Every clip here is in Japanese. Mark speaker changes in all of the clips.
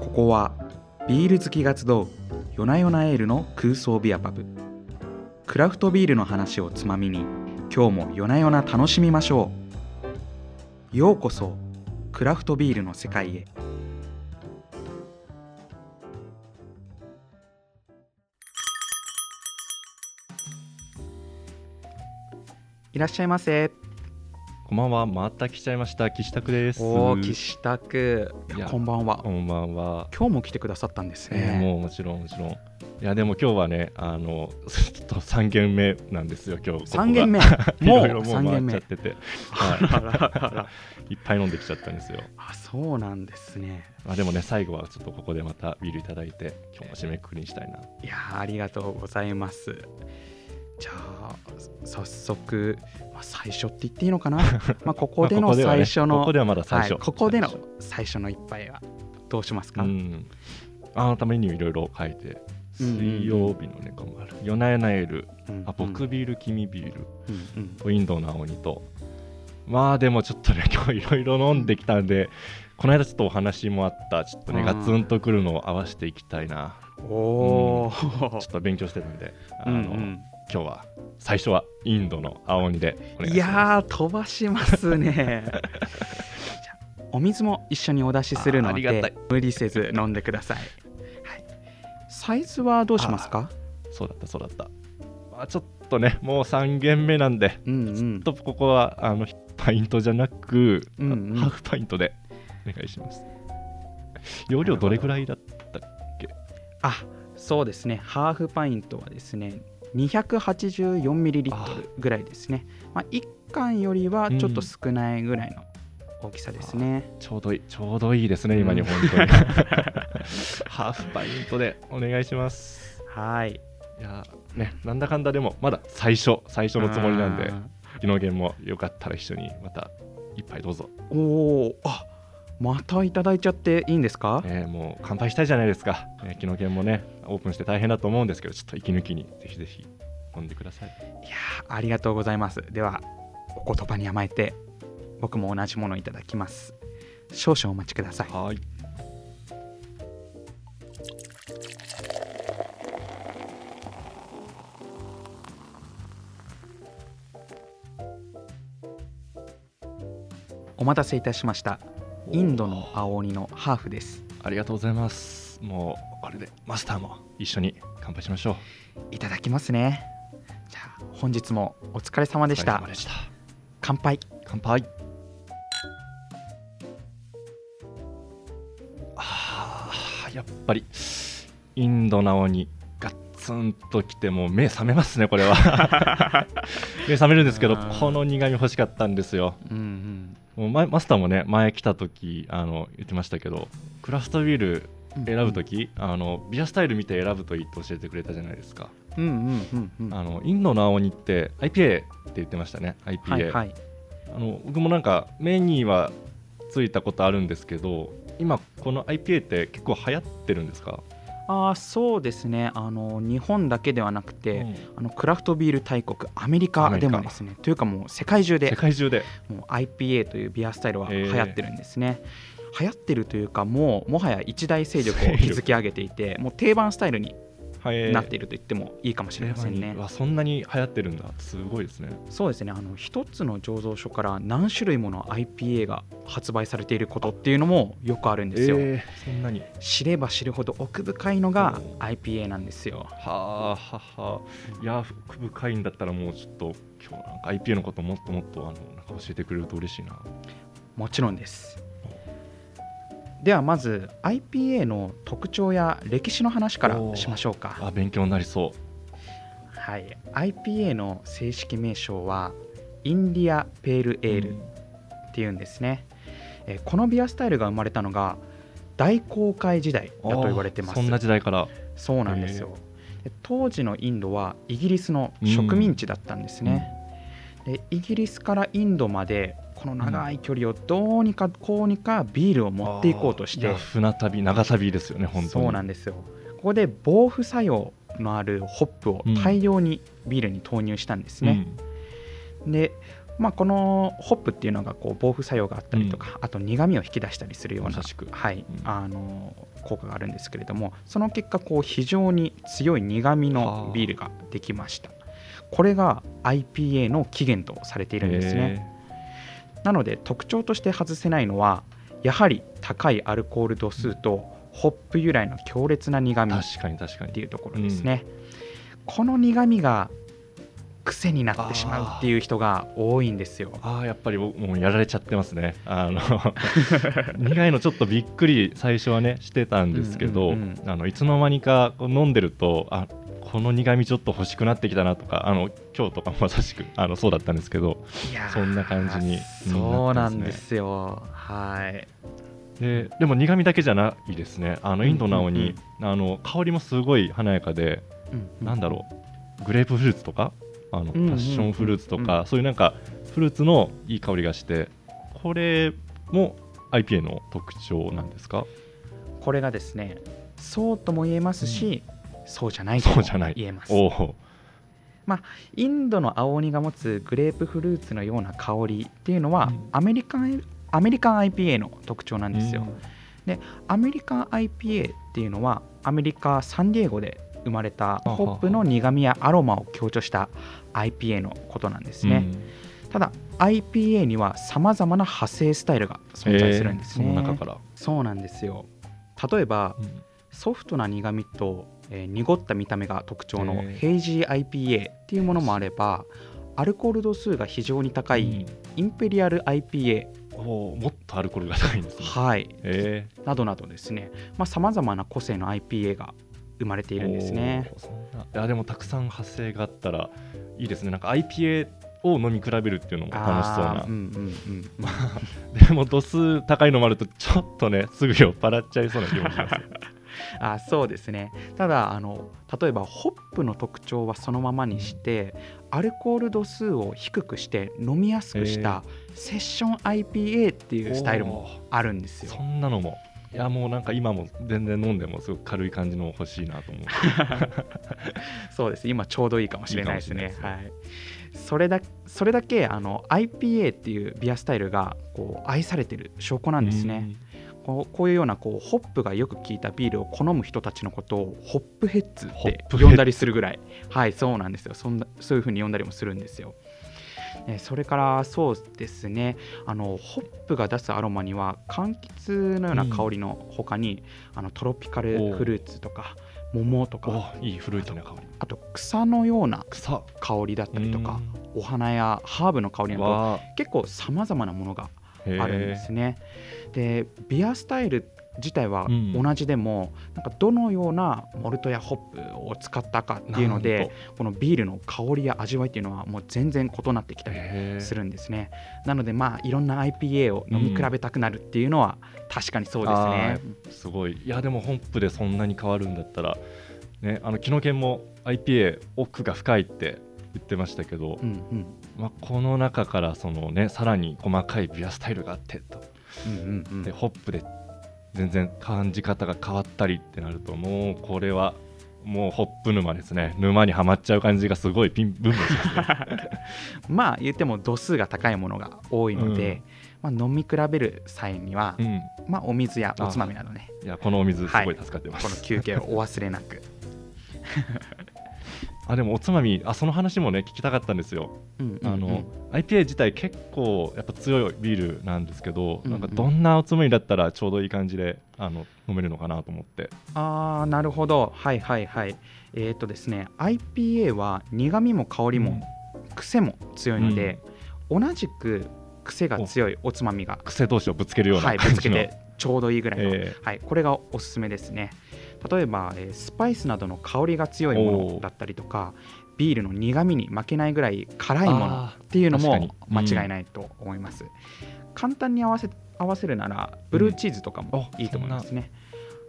Speaker 1: ここはビール好きが集う夜な夜なエールの空想ビアパブ。クラフトビールの話をつまみに今日も夜な夜な楽しみましょう。ようこそクラフトビールの世界へ。いらっしゃいませ。
Speaker 2: こんばんは、また来ちゃいました。岸拓です。
Speaker 1: おお岸拓こんばんは
Speaker 2: こんばんは。
Speaker 1: 今日も来てくださったんです
Speaker 2: えー
Speaker 1: ね、
Speaker 2: もうもちろんもちろん。いやでも今日はね、あのちょっと三軒目なんですよ。今日
Speaker 1: 三軒目
Speaker 2: い
Speaker 1: も
Speaker 2: う
Speaker 1: 三軒目
Speaker 2: ちゃってて、
Speaker 1: あらららら
Speaker 2: いっぱい飲んできちゃったんですよ。
Speaker 1: あそうなんですね
Speaker 2: まあでもね、最後はちょっとここでまたビールいただいて、今日も締めくくりにしたいな。
Speaker 1: いやーありがとうございますじゃあ早速、まあ、最初って言っていいのかな？まあここでの最初の、
Speaker 2: ここではまだ最初。
Speaker 1: はい、ここでの
Speaker 2: 最初
Speaker 1: の一杯はどうしますか、
Speaker 2: うん。あなたメニューいろいろ書いて。
Speaker 1: うんうんうん
Speaker 2: 水曜日のね、こもある。夜な夜なエール、
Speaker 1: うん
Speaker 2: あ僕ビール、君ビール、
Speaker 1: うんうん。
Speaker 2: インドの青鬼と。まあでもちょっとね今日いろいろ飲んできたんでこの間ちょっとお話もあった。ちょっとね
Speaker 1: うん。
Speaker 2: ガツンとくるのを合わせていきたいな。
Speaker 1: おお、
Speaker 2: ちょっと勉強してたんで。あの、
Speaker 1: うんうん
Speaker 2: 今日は最初はインドの青鬼でお願い
Speaker 1: い
Speaker 2: します。
Speaker 1: やー飛ばしますね。お水も一緒にお出しするの
Speaker 2: あありがたい。
Speaker 1: で無理せず飲んでください、はい、サイズはどうしますか？
Speaker 2: そうだったそうだった、まあ、ちょっとねもう3軒目なんで
Speaker 1: うんうん。
Speaker 2: ちょっとここはあのパイントじゃなく、
Speaker 1: うんうん。
Speaker 2: ハーフパイントでお願いします。容量どれぐらいだった
Speaker 1: あそうですね。ハーフパイントはですね 284ml ぐらいですね、まあ、1缶よりはちょっと少ないぐらいの大きさですね、
Speaker 2: ちょうどいいちょうどいいですね今に
Speaker 1: うん
Speaker 2: 本当に。ハーフパイントで。お願いします。
Speaker 1: はい。
Speaker 2: いやーねなんだかんだでもまだ最初最初のつもりなんで
Speaker 1: あ
Speaker 2: 昨日弦もよかったら一緒にまた一杯どうぞ、
Speaker 1: ーおおあまたいただいちゃっていいんですか、
Speaker 2: えーもう乾杯したいじゃないですか、えー昨日弦もねオープンして大変だと思うんですけどちょっと息抜きにぜひぜひ飲んでください。
Speaker 1: いやーありがとうございます。ではお言葉に甘えて僕も同じものいただきます。少々お待ちください。
Speaker 2: はい。
Speaker 1: お待たせいたしましたインドの青鬼のハーフです。
Speaker 2: ありがとうございます。もうこれでマスターも一緒に乾杯しましょう。
Speaker 1: いただきますね。じゃあ本日もお疲れ様でした。乾杯。
Speaker 2: 乾杯。あーやっぱりインドなおにガッツンときてもう目覚めますねこれは。目覚めるんですけどこの苦味欲しかったんですよ。
Speaker 1: うんうん。
Speaker 2: もう前マスターもね前来た時あの言ってましたけどクラフトビール選ぶ時、あのビアスタイル見て選ぶといいって教えてくれたじゃないですか、
Speaker 1: うんうんうんうん。
Speaker 2: あのインドの青鬼って IPA って言ってましたね IPA、
Speaker 1: はいはい。
Speaker 2: あの僕もなんか目にはついたことあるんですけど今この IPA って結構流行ってるんですか、
Speaker 1: ああそうですね。あの日本だけではなくて、
Speaker 2: うん。
Speaker 1: あのクラフトビール大国アメリカでもですね。というかもう世界中
Speaker 2: 世
Speaker 1: で
Speaker 2: 界中で。
Speaker 1: もう IPA というビアスタイルは流行ってるんですね、流行ってるというかもうもはや一大勢力を築き上げていてもう定番スタイルになっていると言ってもいいかもしれませんね、
Speaker 2: わそんなに流行ってるんだ。すごいですね。
Speaker 1: そうですね。あの一つの醸造所から何種類もの IPA が発売されていることっていうのもよくあるんですよ、
Speaker 2: えーそんなに。
Speaker 1: 知れば知るほど奥深いのが
Speaker 2: お
Speaker 1: IPA なんですよ。
Speaker 2: はあははあ。いや奥深いんだったらもうちょっと今日なんか IPA のこともっともっとあのなんか教えてくれると嬉しいな。
Speaker 1: もちろんですではまず IPA の特徴や歴史の話からしましょうか。
Speaker 2: あ勉強になりそ
Speaker 1: はい。IPA の正式名称はインディア・ペール・
Speaker 2: う
Speaker 1: エールっていうんですね、えーこのビアスタイルが生まれたのが大航海時代だと言われてます。
Speaker 2: そんな時代から。
Speaker 1: そうなんですよ。で当時のインドはイギリスの植民地だったんですね、でイギリスからインドまでこの長い距離をどうにかこうにかビールを持っていこうとして。
Speaker 2: 船旅長旅ですよね本当に。
Speaker 1: そうなんですよ。ここで防腐作用のあるホップを大量にビールに投入したんですね、でまあ、このホップっていうのがこう防腐作用があったりとか、あと苦みを引き出したりするようなはい
Speaker 2: うん。
Speaker 1: あの効果があるんですけれどもその結果こう非常に強い苦みのビールができました。これが IPA の起源とされているんですねなので特徴として外せないのはやはり高いアルコール度数とホップ由来の強烈な苦
Speaker 2: へー
Speaker 1: みっ
Speaker 2: 確かに確かに。
Speaker 1: ていうところですね、この苦みが癖になってしまうっていう人が多いんですよ。
Speaker 2: ああやっぱり僕もうやられちゃってますね。あの 苦いのちょっとびっくり最初はねしてたんですけど、
Speaker 1: うんうんうん。
Speaker 2: あのいつの間にかこう飲んでるとあこの苦味ちょっと欲しくなってきたなとかあの今日とかもまさしくあのそうだったんですけどそんな感じに
Speaker 1: そうなんですよ。はい。
Speaker 2: ででも苦味だけじゃないですね。あのインドなおに、あの香りもすごい華やかで、なんだろう。グレープフルーツとか？あのパ
Speaker 1: うんうんうん。
Speaker 2: ッションフルーツとか、そういうなんかフルーツのいい香りがしてこれも IPA の特徴なんですか？
Speaker 1: これがですねそうとも言えますし、そうじゃないとも
Speaker 2: そうじゃない
Speaker 1: 言えます。
Speaker 2: おお
Speaker 1: インドの青鬼が持つグレープフルーツのような香りっていうのは、
Speaker 2: うん。
Speaker 1: アメリカンアメリカン IPA の特徴なんですよ、アメリカン IPA っていうのはアメリカ・サンディエゴで生まれたホップの苦みやアロマを強調した IPA のことなんですね、ただ IPA にはさまざまな派生スタイルが存在するんですね、
Speaker 2: その中から、
Speaker 1: そうなんですよ。例えばソフトな苦みと、えー濁った見た目が特徴のヘイジー IPA っていうものもあればアルコール度数が非常に高いインペリアル IPA、
Speaker 2: もっとアルコールが高いんですね。
Speaker 1: はい、
Speaker 2: え
Speaker 1: などなどですね。さまざ、まな個性の IPA が生まれているんですね。
Speaker 2: いやでもたくさん派生があったらいいですね。なんか IPA を飲み比べるっていうのも楽しそうな。
Speaker 1: うんうんうん、
Speaker 2: でも度数高いのもあるとちょっとねすぐ酔っ払っちゃいそうな気もします
Speaker 1: あそうですね。ただあの例えばホップの特徴はそのままにしてアルコール度数を低くして飲みやすくしたセッション IPA っていうスタイルもあるんです
Speaker 2: そ
Speaker 1: よ。
Speaker 2: んなのも。いやもうなんか今も全然飲んでもすごく軽い感じの欲しいなと思う。
Speaker 1: そうです。今ちょうどいいかもしれないですね。
Speaker 2: いいかもしれ
Speaker 1: はい。それだそれだけあの IPA っていうビアスタイルがこう愛されてる証拠なんですね。こうこういうようなこうホップがよく効いたビールを好む人たちのことをホップヘッズって呼んだりするぐらい。はいそうなんですよ。そんなそういうふうに呼んだりもするんですよ。えそれからそうですね。あのホップが出すアロマには柑橘のような香りの他に、あのトロピカルフルーツとか桃とか
Speaker 2: おいいフルーティーな香り。
Speaker 1: あと草のような
Speaker 2: 草。
Speaker 1: 香りだったりとかお花やハーブの香りなど
Speaker 2: は
Speaker 1: 結構さまざまなものが
Speaker 2: あ
Speaker 1: あるんですね。でビアスタイル自体は
Speaker 2: うん
Speaker 1: 同じでも、なんかどのようなモルトやホップを使ったかっていうのでこのビールの香りや味わいっていうのはもう全然異なってきたりす
Speaker 2: る
Speaker 1: るんですね。なのでまあいろんな IPA を飲み比べたくなるっていうのは確かにそうですね。
Speaker 2: すごいいやでもホップでそんなに変わるんだったらねあの木の剣も IPA 奥が深いって言ってましたけど、
Speaker 1: うんうん
Speaker 2: まあ、この中からそのねさらに細かいビアスタイルがあってと。
Speaker 1: うんうんうん。
Speaker 2: でホップで全然感じ方が変わったりってなるともうこれはもうホップ沼ですね。沼にはまっちゃう感じがすごいピンブンブンしますね。
Speaker 1: まあ言っても度数が高いものが多いので、まあ、飲み比べる際には、
Speaker 2: うん。
Speaker 1: まあ、お水やおつまみなどね。
Speaker 2: いやこのお水すごい。助かってます、
Speaker 1: この休憩をお忘れなく。
Speaker 2: あでもおつまみあその話もね聞きたかったんですよ、
Speaker 1: うんうんうん。
Speaker 2: あの IPA 自体結構やっぱ強いビールなんですけど、
Speaker 1: うんうん。
Speaker 2: なんかどんなおつまみだったらちょうどいい感じであの飲めるのかなと思って。
Speaker 1: あーなるほど。はいはいはい。えっ、とですね IPA は苦味も香りも癖も強いので、同じく癖が強いお。つまみが。
Speaker 2: 癖同士をぶつけるような
Speaker 1: はいぶ
Speaker 2: 感じの、
Speaker 1: つけてちょうどいいぐらいの、
Speaker 2: え。
Speaker 1: はい、これがおすすめですね例えば、えースパイスなどの香りが強いものだったりとかビールの苦味に負けないぐらい辛いもの
Speaker 2: あ
Speaker 1: っていうのも間違いないと思います、簡単に合わせ合わせるならブルーチーズとかも
Speaker 2: うん。
Speaker 1: いいと思いますね、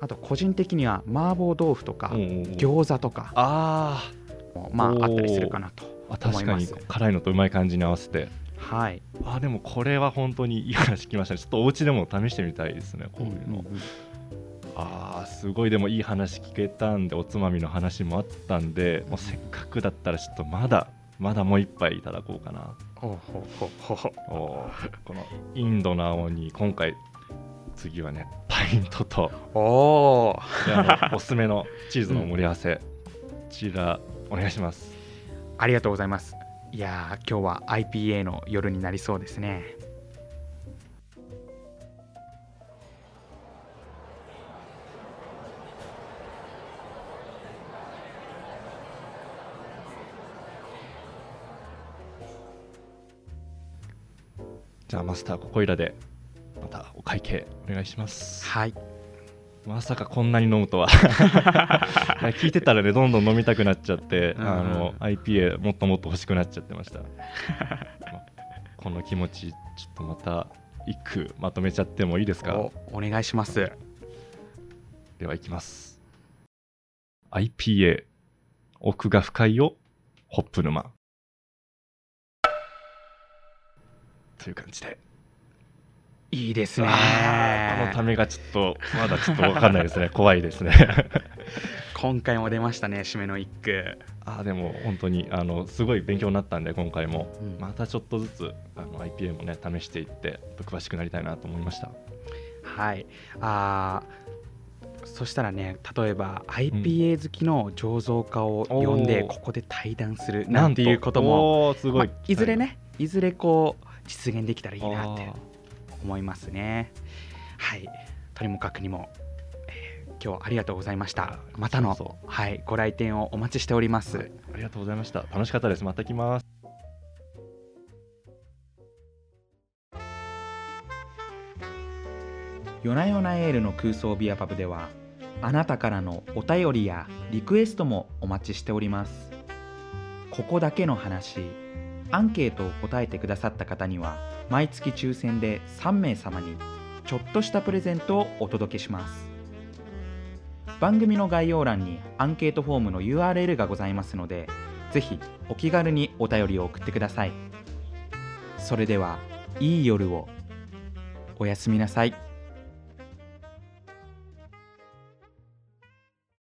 Speaker 1: あと個人的には麻婆豆腐とか餃子とか
Speaker 2: あ
Speaker 1: もまああったりするかなと
Speaker 2: ーあ確かに。
Speaker 1: 思います。
Speaker 2: 辛いのとうまい感じに合わせて。
Speaker 1: はい、
Speaker 2: あでもこれは本当にいい話聞きましたね。ちょっとお家でも試してみたいですねこういうの、あーすごい。でもいい話聞けたんでおつまみの話もあったんでもうせっかくだったらちょっとまだまだもう一杯いただこうかな。
Speaker 1: ほうほうほうほう
Speaker 2: おーこのインドの青に今回次はねパイントと
Speaker 1: おお
Speaker 2: おすすめのチーズの盛り合わせ、こちらお願いします。
Speaker 1: ありがとうございます。いやー今日は IPA の夜になりそうですね
Speaker 2: じゃあマスターここいらでまたお会計お願いします。
Speaker 1: はい。
Speaker 2: まさかこんなに飲むとは。聞いてたらねどんどん飲みたくなっちゃって、
Speaker 1: うん
Speaker 2: あの IPA もっともっと欲しくなっちゃってました。まこの気持ちちょっとまた一句まとめちゃってもいいですか？
Speaker 1: おお願いします。
Speaker 2: ではいきます。IPA 奥が深いよホップ沼という感じで。
Speaker 1: いいですね。
Speaker 2: このためがちょっと まだちょっと分かんないですね。怖いですね。
Speaker 1: 今回も出ましたね締めの一句。
Speaker 2: あーでも本当にあのすごい勉強になったんで今回も、
Speaker 1: うん。
Speaker 2: またちょっとずつあの IPA もね試していって詳しくなりたいなと思いました。
Speaker 1: はい。あーそしたらね例えば IPA 好きの醸造家を呼んでここで対談するなんていうことも。
Speaker 2: もすごい、
Speaker 1: まあいずれねいずれこう実現できたらいいなって思いますね。はい。とにもかくにも、えー今日はありがとうございました。またの
Speaker 2: そ
Speaker 1: はいご来店をお待ちしております、
Speaker 2: はいありがとうございました。楽しかったです。また来ます。
Speaker 1: 夜な夜なエールの空想ビアパブではあなたからのお便りやリクエストもお待ちしております。ここだけの話アンケートを答えてくださった方には毎月抽選で3名様にちょっとしたプレゼントをお届けします。番組の概要欄にアンケートフォームの URL がございますのでぜひお気軽にお便りを送ってください。それではいい夜を。おやすみなさい。